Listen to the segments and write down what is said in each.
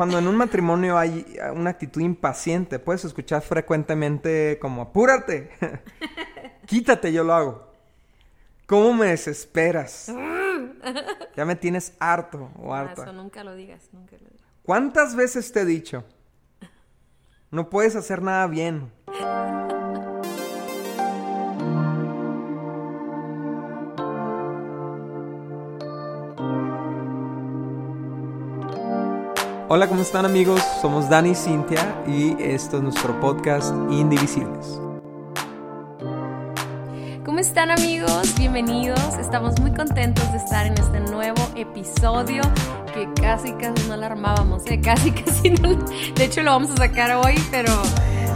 cuando en un matrimonio hay una actitud impaciente, puedes escuchar frecuentemente como apúrate, quítate, yo lo hago. ¿Cómo me desesperas? ya me tienes harto o Ah, harta. Eso nunca lo digas, nunca lo digas. ¿Cuántas veces te he dicho? No puedes hacer nada bien. Hola, ¿cómo están amigos? Somos Dani y Cintia y esto es nuestro podcast Indivisibles. ¿Cómo están amigos? Bienvenidos. Estamos muy contentos de estar en este nuevo episodio que casi casi no la armábamos, ¿eh? casi casi no. De hecho lo vamos a sacar hoy, pero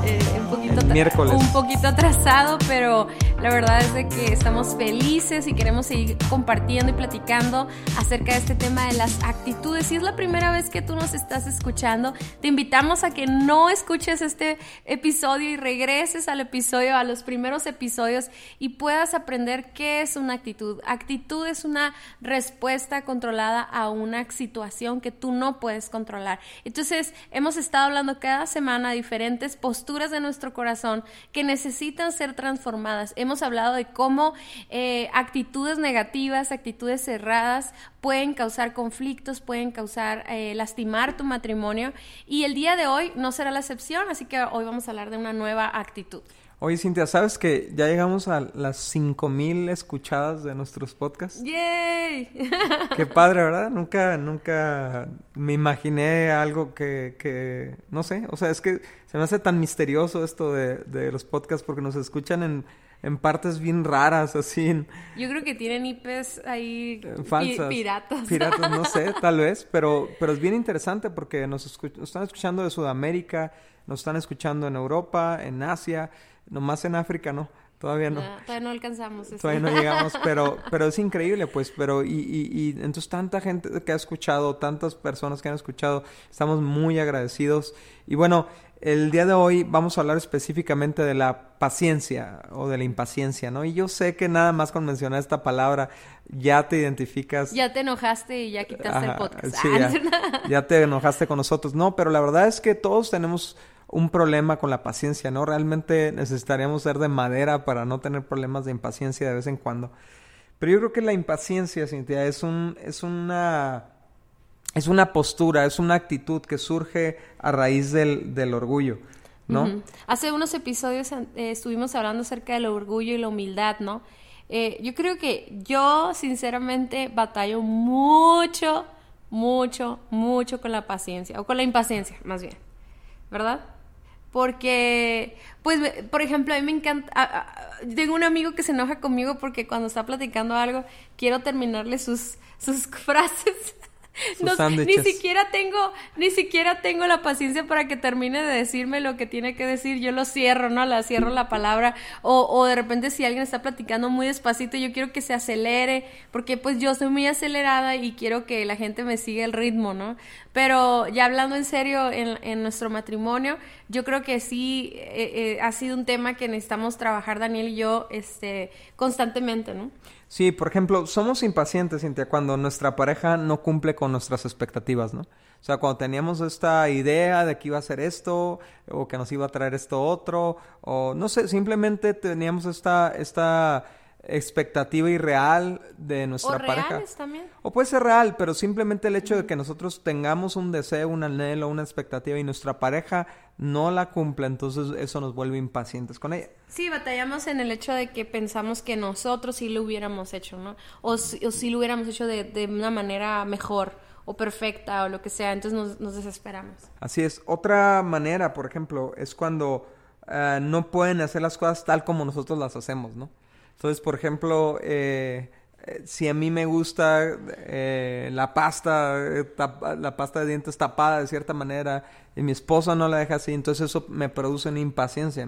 eh, un poquito miércoles. un poquito atrasado, pero la verdad es de que estamos felices y queremos seguir compartiendo y platicando acerca de este tema de las actitudes. Si es la primera vez que tú nos estás escuchando, te invitamos a que no escuches este episodio y regreses al episodio, a los primeros episodios y puedas aprender qué es una actitud. Actitud es una respuesta controlada a una situación que tú no puedes controlar. Entonces, hemos estado hablando cada semana de diferentes posturas de nuestro corazón que necesitan ser transformadas. Hemos hablado de cómo eh, actitudes negativas, actitudes cerradas pueden causar conflictos, pueden causar eh, lastimar tu matrimonio y el día de hoy no será la excepción, así que hoy vamos a hablar de una nueva actitud. Oye, Cintia, ¿sabes que ya llegamos a las 5000 escuchadas de nuestros podcasts? ¡Yay! Qué padre, ¿verdad? Nunca, nunca me imaginé algo que, que, no sé, o sea, es que se me hace tan misterioso esto de, de los podcasts porque nos escuchan en, en partes bien raras, así, en, Yo creo que tienen IPs ahí en pi- falsas. piratas. Piratas, no sé, tal vez, pero, pero es bien interesante porque nos, escu- nos están escuchando de Sudamérica, nos están escuchando en Europa, en Asia, nomás en África, no, todavía no. Ah, todavía no alcanzamos eso. Todavía no llegamos, pero, pero es increíble, pues, pero, y, y, y entonces tanta gente que ha escuchado, tantas personas que han escuchado, estamos muy agradecidos. Y bueno, el día de hoy vamos a hablar específicamente de la paciencia o de la impaciencia, ¿no? Y yo sé que nada más con mencionar esta palabra ya te identificas. Ya te enojaste y ya quitaste el podcast. sí, Ah, ya te enojaste con nosotros. No, pero la verdad es que todos tenemos un problema con la paciencia, ¿no? Realmente necesitaríamos ser de madera para no tener problemas de impaciencia de vez en cuando. Pero yo creo que la impaciencia, Cintia, es un, es una, es una postura, es una actitud que surge a raíz del, del orgullo, ¿no? Hace unos episodios eh, estuvimos hablando acerca del orgullo y la humildad, ¿no? Eh, yo creo que yo, sinceramente, batallo mucho, mucho, mucho con la paciencia, o con la impaciencia, más bien, ¿verdad? Porque, pues, por ejemplo, a mí me encanta, tengo un amigo que se enoja conmigo porque cuando está platicando algo, quiero terminarle sus, sus frases. Sus No- ni siquiera tengo, ni siquiera tengo la paciencia para que termine de decirme lo que tiene que decir. Yo lo cierro, ¿no? La cierro la palabra. O, o de repente si alguien está platicando muy despacito, yo quiero que se acelere, porque pues yo soy muy acelerada y quiero que la gente me siga el ritmo, ¿no? Pero ya hablando en serio en, en nuestro matrimonio, yo creo que sí eh, eh, ha sido un tema que necesitamos trabajar Daniel y yo este, constantemente, ¿no? Sí, por ejemplo, somos impacientes, Cintia, cuando nuestra pareja no cumple con nuestras expectativas, ¿no? O sea, cuando teníamos esta idea de que iba a hacer esto, o que nos iba a traer esto otro, o no sé, simplemente teníamos esta, esta expectativa irreal de nuestra o pareja. también. O puede ser real, pero simplemente el hecho de que nosotros tengamos un deseo, un anhelo, una expectativa y nuestra pareja no la cumple, entonces eso nos vuelve impacientes con ella. Sí, batallamos en el hecho de que pensamos que nosotros sí lo hubiéramos hecho, ¿no? O, si- o sí lo hubiéramos hecho de, de una manera mejor o perfecta o lo que sea, entonces nos, nos desesperamos. Así es. Otra manera, por ejemplo, es cuando eh, no pueden hacer las cosas tal como nosotros las hacemos, ¿no? Entonces, por ejemplo, eh, eh, si a mí me gusta eh, la pasta, eh, la pasta de dientes tapada de cierta manera y mi esposa no la deja así, entonces eso me produce una impaciencia.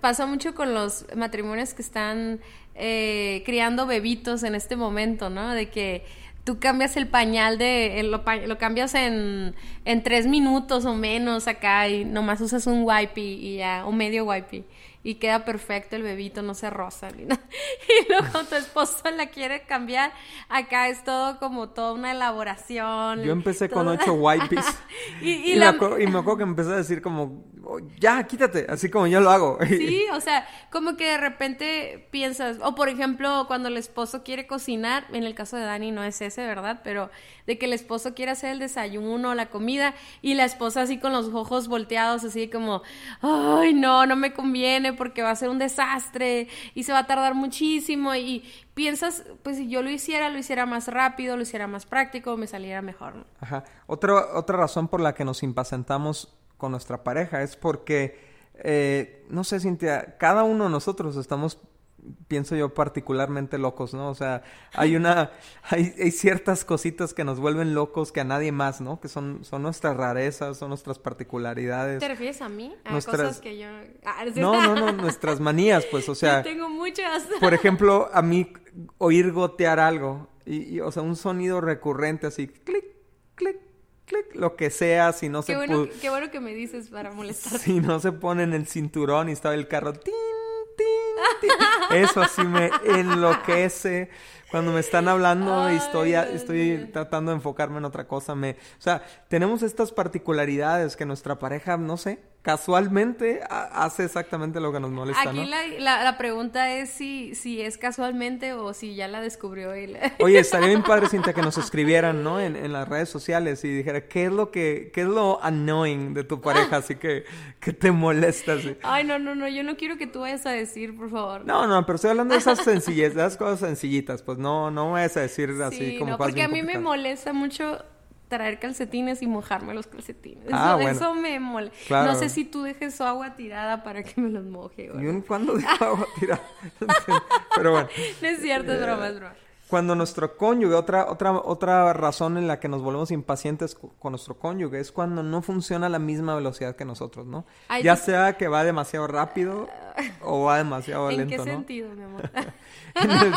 Pasa mucho con los matrimonios que están eh, criando bebitos en este momento, ¿no? De que tú cambias el pañal de, lo, lo cambias en, en tres minutos o menos acá y nomás usas un wipey y ya, o medio wipey. Y queda perfecto el bebito, no se ni nada. Y luego tu esposo la quiere cambiar. Acá es todo como toda una elaboración. Yo empecé con ocho wipes. y, me acuerdo, que empezó a decir como, oh, ya, quítate, así como yo lo hago. Sí, o sea, como que de repente piensas, o por ejemplo, cuando el esposo quiere cocinar, en el caso de Dani no es ese, ¿verdad? Pero de que el esposo quiere hacer el desayuno, la comida, y la esposa así con los ojos volteados, así como, ay, no, no me conviene porque va a ser un desastre y se va a tardar muchísimo y piensas, pues si yo lo hiciera, lo hiciera más rápido, lo hiciera más práctico, me saliera mejor. Ajá. Otra, otra razón por la que nos impacientamos con nuestra pareja es porque, eh, no sé, Cintia, cada uno de nosotros estamos pienso yo particularmente locos, ¿no? O sea, hay una, hay, hay, ciertas cositas que nos vuelven locos que a nadie más, ¿no? Que son, son nuestras rarezas, son nuestras particularidades. ¿Te refieres a mí? A cosas que yo... Ah, no, no, no, nuestras manías, pues, o sea... Yo tengo muchas. por ejemplo, a mí oír gotear algo, y, o sea, un sonido recurrente así, clic, clic, clic, lo que sea, si no qué se... Bueno, qué bueno que me dices para molestar. Si no se pone en el cinturón y está el carro, ¡tin! Eso así me enloquece. Cuando me están hablando y estoy, estoy tratando de enfocarme en otra cosa, me... O sea, tenemos estas particularidades que nuestra pareja, no sé, casualmente hace exactamente lo que nos molesta, Aquí la, la, pregunta es si, si es casualmente o si ya la descubrió él. Oye, estaría bien padre, Cintia, que nos escribieran, ¿no? En, en, las redes sociales y dijera, ¿qué es lo que, qué es lo annoying de tu pareja? Así que, que te molesta. Ay, no, no, no, yo no quiero que tú vayas a decir, por favor. No, no, pero estoy hablando de esas sencillez, de esas cosas sencillitas, pues no, no vayas a decir así como no, porque a mí me molesta mucho traer calcetines y mojarme los calcetines. Ah, eso, eso me molesta. No sé si tú dejes su agua tirada para que me los moje. ¿Y cuándo dejo agua tirada? Pero bueno. No es cierto, es broma, es broma cuando nuestro cónyuge, otra, otra, otra razón en la que nos volvemos impacientes con nuestro cónyuge es cuando no funciona a la misma velocidad que nosotros, ¿no? ya sea que va demasiado rápido o va demasiado lento, ¿En qué sentido, mi amor? en, el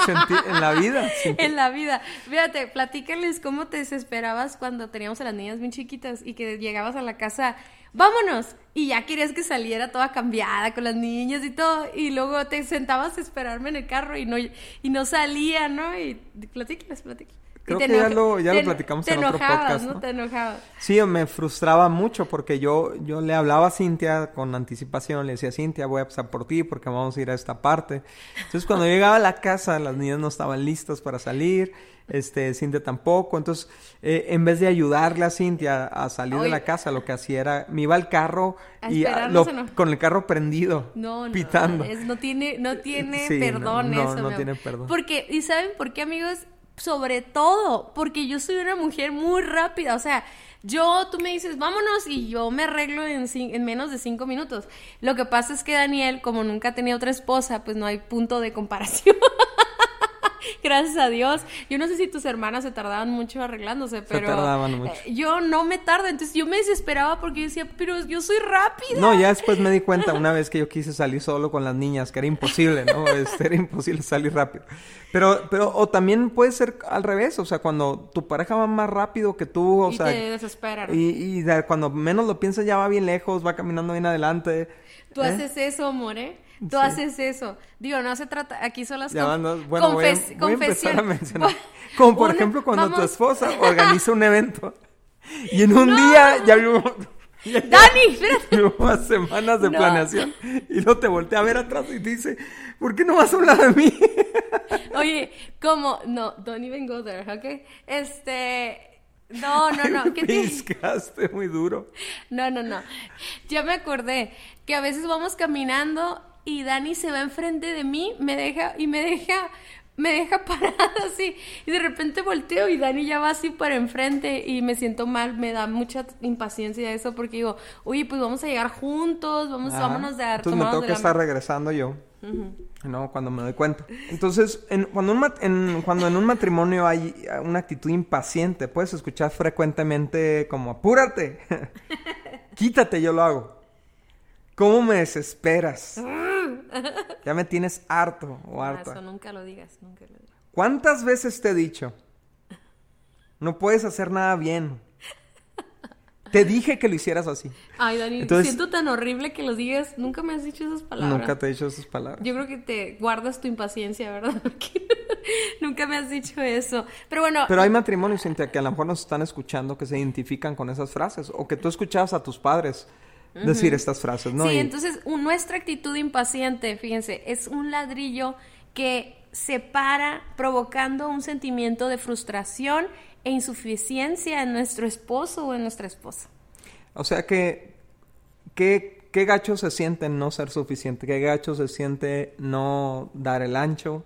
en la vida. En la vida. Fíjate, platícales cómo te desesperabas cuando teníamos a las niñas bien chiquitas y que llegabas a la casa vámonos. Y ya querías que saliera toda cambiada con las niñas y todo. Y luego te sentabas a esperarme en el carro y no, y no salía, ¿no? Y platícales, platícales. Creo que ya lo, ya lo platicamos en otro podcast. ¿no? Te enojabas. Sí, me frustraba mucho porque yo, yo le hablaba a Cintia con anticipación, le decía, Cintia, voy a pasar por ti porque vamos a ir a esta parte. Entonces, cuando llegaba a la casa, las niñas no estaban listas para salir este, Cintia tampoco. Entonces, eh, en vez de ayudarle a Cintia a salir de la casa, lo que hacía era, me iba al carro y con el carro prendido, no, pitando. No, tiene, no tiene perdón eso. No, tiene perdón. Porque, ¿y saben por qué, amigos? Sobre todo, porque yo soy una mujer muy rápida, o sea, yo, tú me dices, vámonos y yo me arreglo en, en, menos de cinco minutos. Lo que pasa es que Daniel, como nunca tenía otra esposa, pues no hay punto de comparación. Gracias a Dios. Yo no sé si tus hermanas se tardaban mucho arreglándose, pero. tardaban mucho. Eh, yo no me tardo. Entonces yo me desesperaba porque yo decía, pero yo soy rápida. No, ya después me di cuenta una vez que yo quise salir solo con las niñas, que era imposible, ¿no? Este, era imposible salir rápido. Pero, pero, o también puede ser al revés, o sea, cuando tu pareja va más rápido que tú, o y sea. Te desespera. Y, y cuando menos lo piensas ya va bien lejos, va caminando bien adelante. Tú ¿eh? haces eso, more. Tú haces eso. Digo, no se trata, aquí son las ya, bueno, voy, a, voy, a, mencionar. Como por ejemplo cuando tu esposa organiza un evento y en un día ya vimos... Dani, espérate. semanas de planeación y luego te voltea a ver atrás y te dice, ¿por qué no vas a hablar de mí? Oye, ¿cómo? No, don't even go there, ¿ok? Este... No, no, no. ¿Qué Piscaste muy duro. No, no, no. Ya me acordé que a veces vamos caminando y Dani se va enfrente de mí, me deja y me deja me deja parada así y de repente volteo y Dani ya va así para enfrente y me siento mal, me da mucha impaciencia eso porque digo, oye, pues vamos a llegar juntos, vamos, vámonos de Entonces me tengo que estar regresando yo. No, cuando me doy cuenta. Entonces, en, cuando, un, en, cuando en un matrimonio hay una actitud impaciente, puedes escuchar frecuentemente como, apúrate, quítate, yo lo hago. ¿Cómo me desesperas? ya me tienes harto o harta. eso nunca lo digas, nunca lo digas. ¿Cuántas veces te he dicho? No puedes hacer nada bien. Te dije que lo hicieras así. Ay, Dani, siento tan horrible que lo digas. Nunca me has dicho esas palabras. Nunca te he dicho esas palabras. Yo creo que te guardas tu impaciencia, ¿verdad? Nunca me has dicho eso. Pero bueno. Pero hay matrimonios, Cintia, que a lo mejor nos están escuchando que se identifican con esas frases o que tú escuchabas a tus padres decir estas frases, ¿no? Sí, entonces nuestra actitud impaciente, fíjense, es un ladrillo que se para provocando un sentimiento de frustración e insuficiencia en nuestro esposo o en nuestra esposa. O sea que, ¿qué, qué gacho se siente no ser suficiente? ¿Qué gacho se siente no dar el ancho?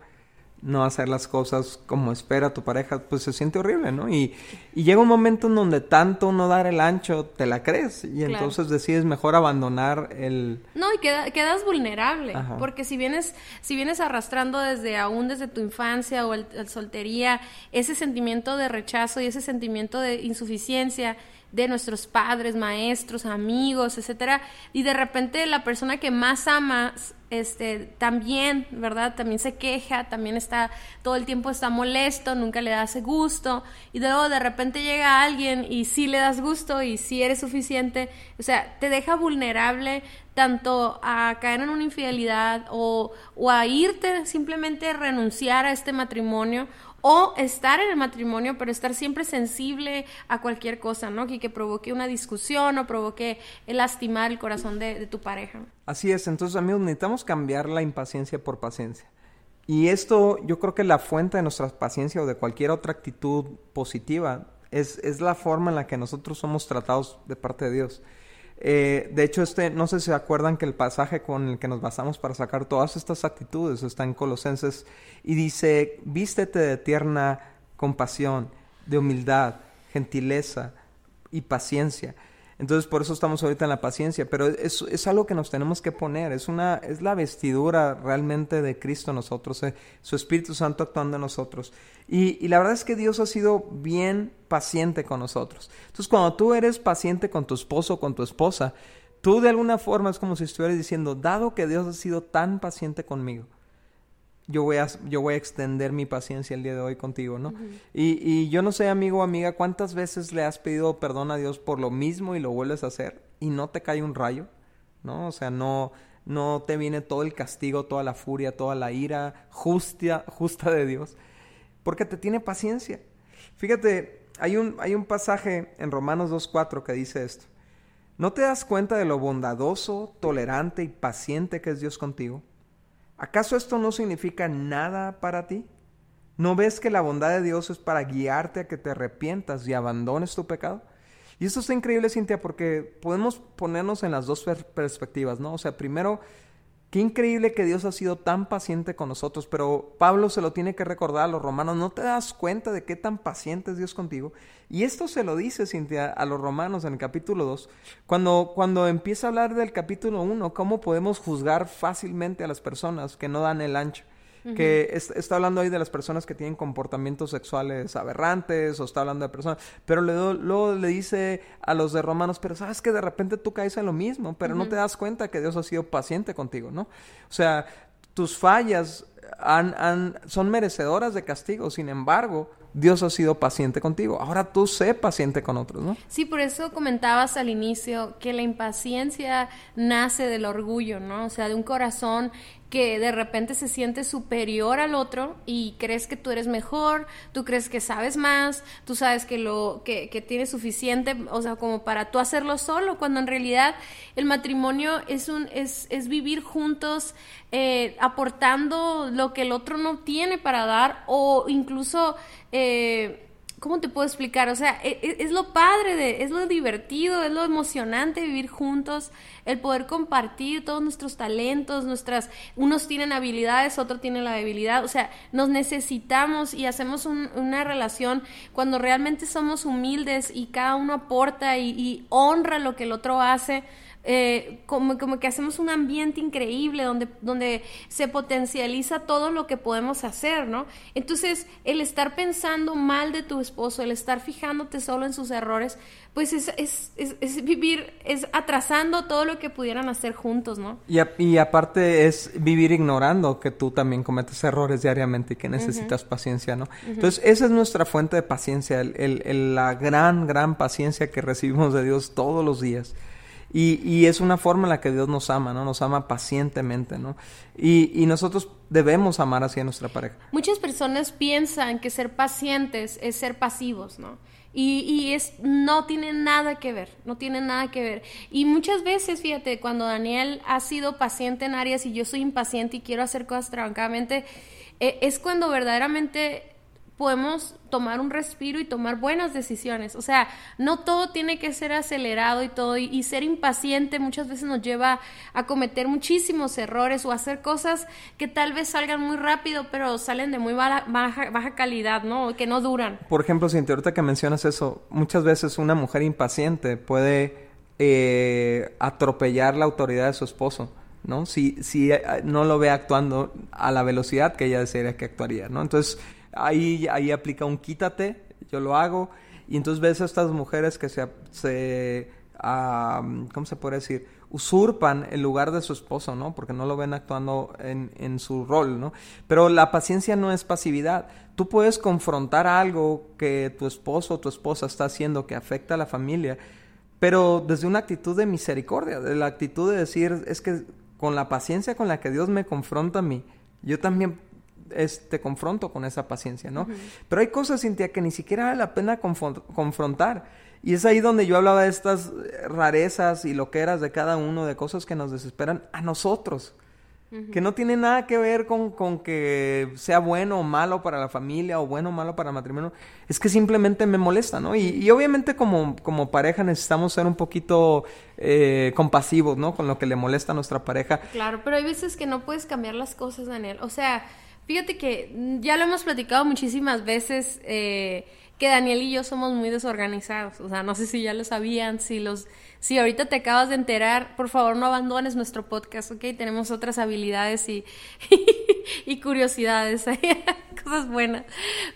No hacer las cosas como espera tu pareja, pues se siente horrible, ¿no? Y, llega un momento en donde tanto no dar el ancho, te la crees y entonces decides mejor abandonar el... No, y quedas vulnerable, porque si vienes, si vienes arrastrando desde aún desde tu infancia o el, soltería, ese sentimiento de rechazo y ese sentimiento de insuficiencia, de nuestros padres, maestros, amigos, etcétera, y de repente la persona que más amas este también, ¿verdad? También se queja, también está todo el tiempo está molesto, nunca le das gusto y luego de repente llega alguien y sí le das gusto y sí eres suficiente, o sea, te deja vulnerable tanto a caer en una infidelidad o, o a irte simplemente renunciar a este matrimonio o estar en el matrimonio, pero estar siempre sensible a cualquier cosa, ¿no? Que, que provoque una discusión o provoque lastimar el corazón de, tu pareja. Así es, entonces amigos, necesitamos cambiar la impaciencia por paciencia. Y esto, yo creo que la fuente de nuestra paciencia o de cualquier otra actitud positiva es, es la forma en la que nosotros somos tratados de parte de Dios. Eh, de hecho, este, no sé si se acuerdan que el pasaje con el que nos basamos para sacar todas estas actitudes está en Colosenses y dice, vístete de tierna compasión, de humildad, gentileza y paciencia. Entonces por eso estamos ahorita en la paciencia, pero es, es algo que nos tenemos que poner, es, una, es la vestidura realmente de Cristo nosotros, eh, su Espíritu Santo actuando en nosotros. Y, y, la verdad es que Dios ha sido bien paciente con nosotros. Entonces cuando tú eres paciente con tu esposo o con tu esposa, tú de alguna forma es como si estuvieras diciendo, dado que Dios ha sido tan paciente conmigo, yo voy a, yo voy a extender mi paciencia el día de hoy contigo, ¿no? y, y yo no sé, amigo o amiga, cuántas veces le has pedido perdón a Dios por lo mismo y lo vuelves a hacer y no te cae un rayo, ¿no? O sea, no, no te viene todo el castigo, toda la furia, toda la ira justa, justa de Dios, porque te tiene paciencia. Fíjate, hay un, hay un pasaje en Romanos 2.4 que dice esto. ¿No te das cuenta de lo bondadoso, tolerante y paciente que es Dios contigo? ¿Acaso esto no significa nada para ti? ¿No ves que la bondad de Dios es para guiarte a que te arrepientas y abandones tu pecado? Y esto está increíble, Cintia, porque podemos ponernos en las dos perspectivas, ¿no? O sea, primero, Qué increíble que Dios ha sido tan paciente con nosotros, pero Pablo se lo tiene que recordar a los romanos, ¿no te das cuenta de qué tan paciente es Dios contigo? Y esto se lo dice Cintia a los romanos en el capítulo 2, cuando, cuando empieza a hablar del capítulo 1, cómo podemos juzgar fácilmente a las personas que no dan el ancho que está hablando ahí de las personas que tienen comportamientos sexuales aberrantes o está hablando de personas, pero luego, le dice a los de Romanos, pero sabes que de repente tú caes en lo mismo, pero no te das cuenta que Dios ha sido paciente contigo, ¿no? O sea, tus fallas han, son merecedoras de castigo, sin embargo, Dios ha sido paciente contigo. Ahora tú sé paciente con otros, ¿no? Sí, por eso comentabas al inicio que la impaciencia nace del orgullo, ¿no? O sea, de un corazón que de repente se siente superior al otro y crees que tú eres mejor, tú crees que sabes más, tú sabes que lo que, que tienes suficiente, o sea, como para tú hacerlo solo, cuando en realidad el matrimonio es un es, es vivir juntos eh, aportando lo que el otro no tiene para dar o incluso eh, ¿cómo te puedo explicar? O sea, e, e, es, lo padre, de, es lo divertido, es lo emocionante vivir juntos, el poder compartir todos nuestros talentos, nuestras, unos tienen habilidades, otros tienen la debilidad, o sea, nos necesitamos y hacemos una relación cuando realmente somos humildes y cada uno aporta y honra lo que el otro hace eh, como, como que hacemos un ambiente increíble donde, donde se potencializa todo lo que podemos hacer, ¿no? Entonces, el estar pensando mal de tu esposo, el estar fijándote solo en sus errores, pues es, es, es, vivir, es atrasando todo lo que pudieran hacer juntos, ¿no? Y, y, aparte es vivir ignorando que tú también cometes errores diariamente y que necesitas paciencia, ¿no? Entonces, esa es nuestra fuente de paciencia, el, el, la gran, gran paciencia que recibimos de Dios todos los días. Y, y, es una forma en la que Dios nos ama, ¿no? Nos ama pacientemente, ¿no? Y, y nosotros debemos amar así a nuestra pareja. Muchas personas piensan que ser pacientes es ser pasivos, ¿no? Y, y, es, no tiene nada que ver, no tiene nada que ver. Y muchas veces, fíjate, cuando Daniel ha sido paciente en áreas y yo soy impaciente y quiero hacer cosas trabancadamente, eh, es cuando verdaderamente podemos tomar un respiro y tomar buenas decisiones. O sea, no todo tiene que ser acelerado y todo, y, ser impaciente muchas veces nos lleva a cometer muchísimos errores o hacer cosas que tal vez salgan muy rápido, pero salen de muy baja, baja, calidad, ¿no? Que no duran. Por ejemplo, Cintia, ahorita que mencionas eso, muchas veces una mujer impaciente puede eh, atropellar la autoridad de su esposo. ¿no? Si, si eh, no lo ve actuando a la velocidad que ella desearía que actuaría, ¿no? Entonces, ahí, ahí aplica un quítate, yo lo hago, y entonces ves a estas mujeres que se, ¿cómo se puede decir? Usurpan el lugar de su esposo, ¿no? Porque no lo ven actuando en, en su rol, ¿no? Pero la paciencia no es pasividad. Tú puedes confrontar algo que tu esposo o tu esposa está haciendo que afecta a la familia, pero desde una actitud de misericordia, de la actitud de decir, es que con la paciencia con la que Dios me confronta a mí, yo también te confronto con esa paciencia, ¿no? Pero hay cosas, Cintia, que ni siquiera vale la pena confrontar. Y es ahí donde yo hablaba de estas rarezas y loqueras de cada uno, de cosas que nos desesperan a nosotros. Que no tiene nada que ver con, con, que sea bueno o malo para la familia o bueno o malo para el matrimonio. Es que simplemente me molesta, ¿no? Y, y obviamente como, como pareja necesitamos ser un poquito eh, compasivos, ¿no? Con lo que le molesta a nuestra pareja. Claro, pero hay veces que no puedes cambiar las cosas, Daniel. O sea, Fíjate que ya lo hemos platicado muchísimas veces eh, que Daniel y yo somos muy desorganizados. O sea, no sé si ya lo sabían, si los, si ahorita te acabas de enterar, por favor no abandones nuestro podcast, ¿ok? Tenemos otras habilidades y, curiosidades, cosas buenas.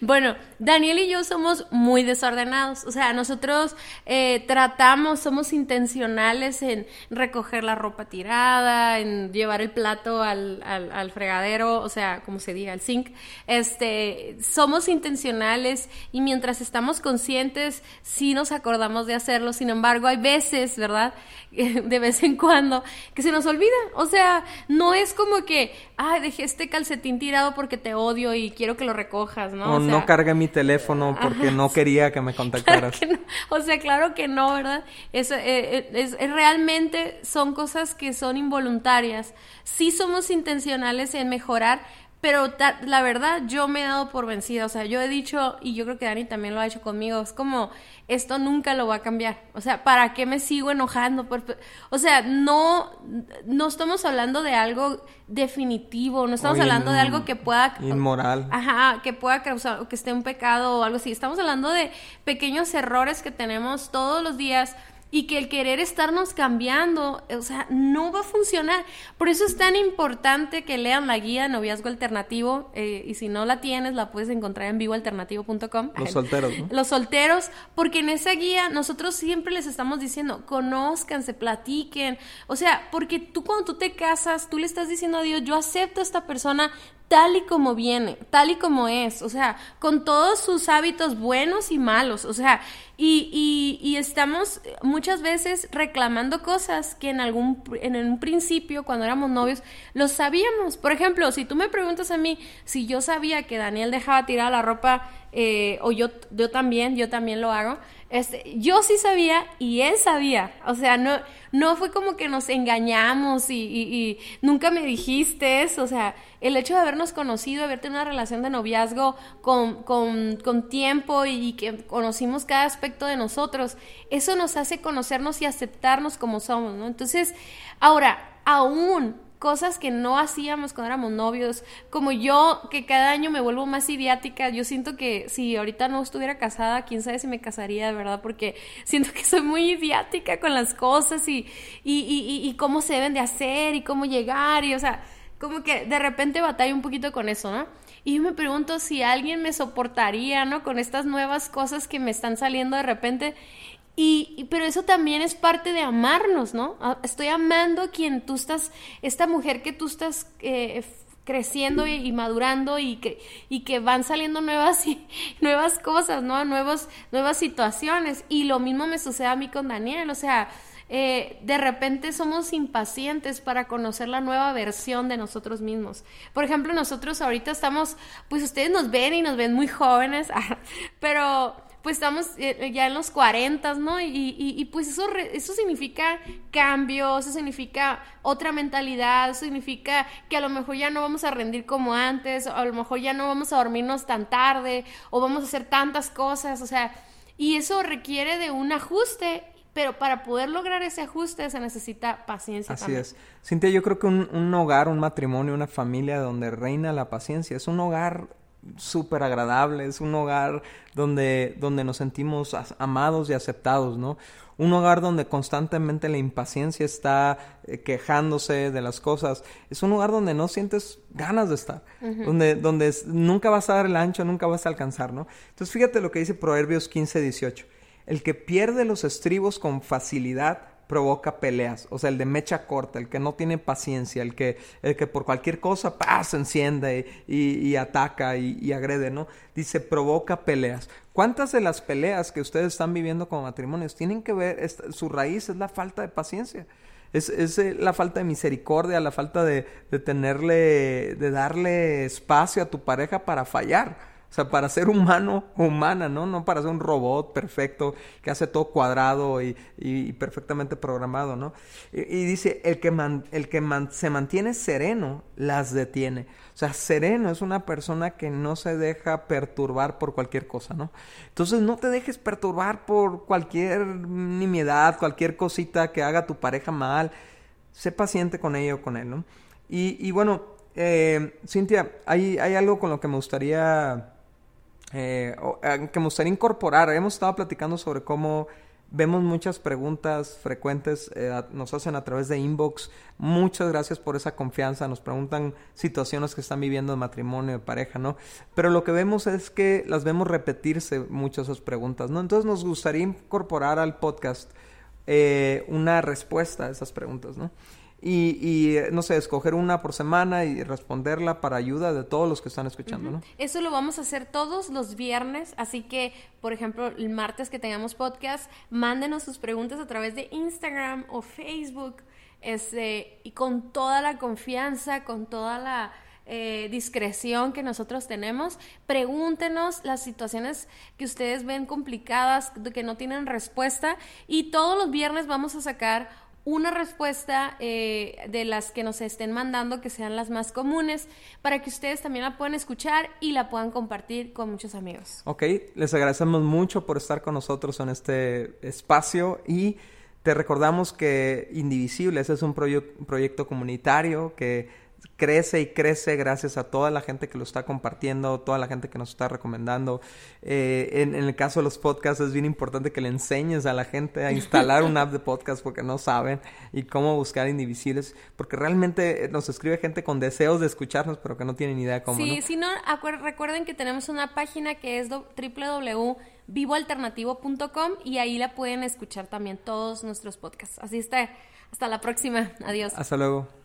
Bueno, Daniel y yo somos muy desordenados, o sea, nosotros eh, tratamos, somos intencionales en recoger la ropa tirada, en llevar el plato al, al, fregadero, o sea, como se diga, al zinc. Este, somos intencionales y mientras estamos conscientes, sí nos acordamos de hacerlo, sin embargo, hay veces, ¿verdad? De vez en cuando, que se nos olvida, o sea, no es como que, ay, dejé este calcetín tirado porque te odio y quiero que lo recojas, ¿no? O, no cargué mi teléfono porque no quería que me contactaras. O sea, claro que no, ¿verdad? Es, eh, eh, es, realmente son cosas que son involuntarias. Sí somos intencionales en mejorar, pero la verdad yo me he dado por vencida, o sea, yo he dicho, y yo creo que Dani también lo ha hecho conmigo, es como, esto nunca lo va a cambiar, o sea, ¿para qué me sigo enojando? o sea, no, no estamos hablando de algo definitivo, no estamos hablando de algo que pueda... Inmoral. Ajá, que pueda causar, que esté un pecado o algo así, estamos hablando de pequeños errores que tenemos todos los días y que el querer estarnos cambiando, o sea, no va a funcionar. Por eso es tan importante que lean la guía Noviazgo Alternativo eh, y si no la tienes, la puedes encontrar en vivoalternativo.com. Los solteros, ¿no? Los solteros, porque en esa guía nosotros siempre les estamos diciendo, conózcanse, platiquen, o sea, porque tú cuando tú te casas, tú le estás diciendo a Dios, yo acepto a esta persona tal y como viene, tal y como es, o sea, con todos sus hábitos buenos y malos, o sea, y, y, estamos muchas veces reclamando cosas que en algún, en un principio, cuando éramos novios, lo sabíamos. Por ejemplo, si tú me preguntas a mí si yo sabía que Daniel dejaba tirar la ropa, eh, o yo, yo también, yo también lo hago, este, yo sí sabía y él sabía. O sea, no, no fue como que nos engañamos y, nunca me dijiste eso. O sea, el hecho de habernos conocido, haber tenido una relación de noviazgo con, con, con tiempo y que conocimos cada aspecto de nosotros, eso nos hace conocernos y aceptarnos como somos, ¿no? Entonces, ahora, aún cosas que no hacíamos cuando éramos novios, como yo que cada año me vuelvo más idiática, yo siento que si ahorita no estuviera casada, quién sabe si me casaría de verdad, porque siento que soy muy idiática con las cosas y, y, y, cómo se deben de hacer y cómo llegar y o sea, como que de repente batalla un poquito con eso, ¿no? Y yo me pregunto si alguien me soportaría, ¿no? Con estas nuevas cosas que me están saliendo de repente. Y, pero eso también es parte de amarnos, ¿no? Estoy amando a quien tú estás, esta mujer que tú estás eh, creciendo y, madurando y que, y que van saliendo nuevas, nuevas cosas, ¿no? Nuevos, nuevas situaciones. Y lo mismo me sucede a mí con Daniel, o sea, eh, de repente somos impacientes para conocer la nueva versión de nosotros mismos. Por ejemplo, nosotros ahorita estamos, pues ustedes nos ven y nos ven muy jóvenes, pero pues estamos eh, ya en los 40, ¿no? Y, pues eso, eso significa cambio, eso significa otra mentalidad, eso significa que a lo mejor ya no vamos a rendir como antes, o a lo mejor ya no vamos a dormirnos tan tarde, o vamos a hacer tantas cosas, o sea, y eso requiere de un ajuste pero para poder lograr ese ajuste se necesita paciencia. Así es. Cintia, yo creo que un, un, hogar, un matrimonio, una familia donde reina la paciencia es un hogar súper agradable, es un hogar donde, donde nos sentimos amados y aceptados, ¿no? Un hogar donde constantemente la impaciencia está eh, quejándose de las cosas. Es un hogar donde no sientes ganas de estar, donde, donde nunca vas a dar el ancho, nunca vas a alcanzar, ¿no? Entonces fíjate lo que dice Proverbios 15, 18. El que pierde los estribos con facilidad provoca peleas. O sea, el de mecha corta, el que no tiene paciencia, el que, el que por cualquier cosa se enciende y, ataca y, agrede, ¿no? Dice, provoca peleas. ¿Cuántas de las peleas que ustedes están viviendo como matrimonios tienen que ver, su raíz es la falta de paciencia? Es, es, eh, la falta de misericordia, la falta de, de tenerle, de darle espacio a tu pareja para fallar. O sea, para ser humano, humana, ¿no? No para ser un robot perfecto que hace todo cuadrado y, perfectamente programado, ¿no? Y, dice, el que, el que se mantiene sereno las detiene. O sea, sereno es una persona que no se deja perturbar por cualquier cosa, ¿no? Entonces no te dejes perturbar por cualquier nimiedad, cualquier cosita que haga tu pareja mal. Sé paciente con ella o con él, ¿no? Y, bueno, eh, Cintia, hay, hay algo con lo que me gustaría eh, eh, que me gustaría incorporar. Hemos estado platicando sobre cómo vemos muchas preguntas frecuentes, eh, nos hacen a través de inbox. Muchas gracias por esa confianza. Nos preguntan situaciones que están viviendo de matrimonio, de pareja, ¿no? Pero lo que vemos es que las vemos repetirse muchas esas preguntas, ¿no? Entonces nos gustaría incorporar al podcast una respuesta a esas preguntas, ¿no? Y, no sé, escoger una por semana y responderla para ayuda de todos los que están escuchando, ¿no? Eso lo vamos a hacer todos los viernes, así que, por ejemplo, el martes que tengamos podcast, mándenos sus preguntas a través de Instagram o Facebook, este, y con toda la confianza, con toda la eh, discreción que nosotros tenemos, pregúntenos las situaciones que ustedes ven complicadas, que no tienen respuesta, y todos los viernes vamos a sacar una respuesta eh, de las que nos estén mandando, que sean las más comunes, para que ustedes también la puedan escuchar y la puedan compartir con muchos amigos. Ok, les agradecemos mucho por estar con nosotros en este espacio y te recordamos que Indivisibles es un proyecto comunitario que crece y crece gracias a toda la gente que lo está compartiendo, toda la gente que nos está recomendando. Eh, en, el caso de los podcasts es bien importante que le enseñes a la gente a instalar una app de podcast porque no saben y cómo buscar indivisibles, porque realmente nos escribe gente con deseos de escucharnos, pero que no tienen idea cómo. Sí, si no, recuerden que tenemos una página que es www.vivoalternativo.com y ahí la pueden escuchar también todos nuestros podcasts. Así está. Hasta la próxima. Adiós. Hasta luego.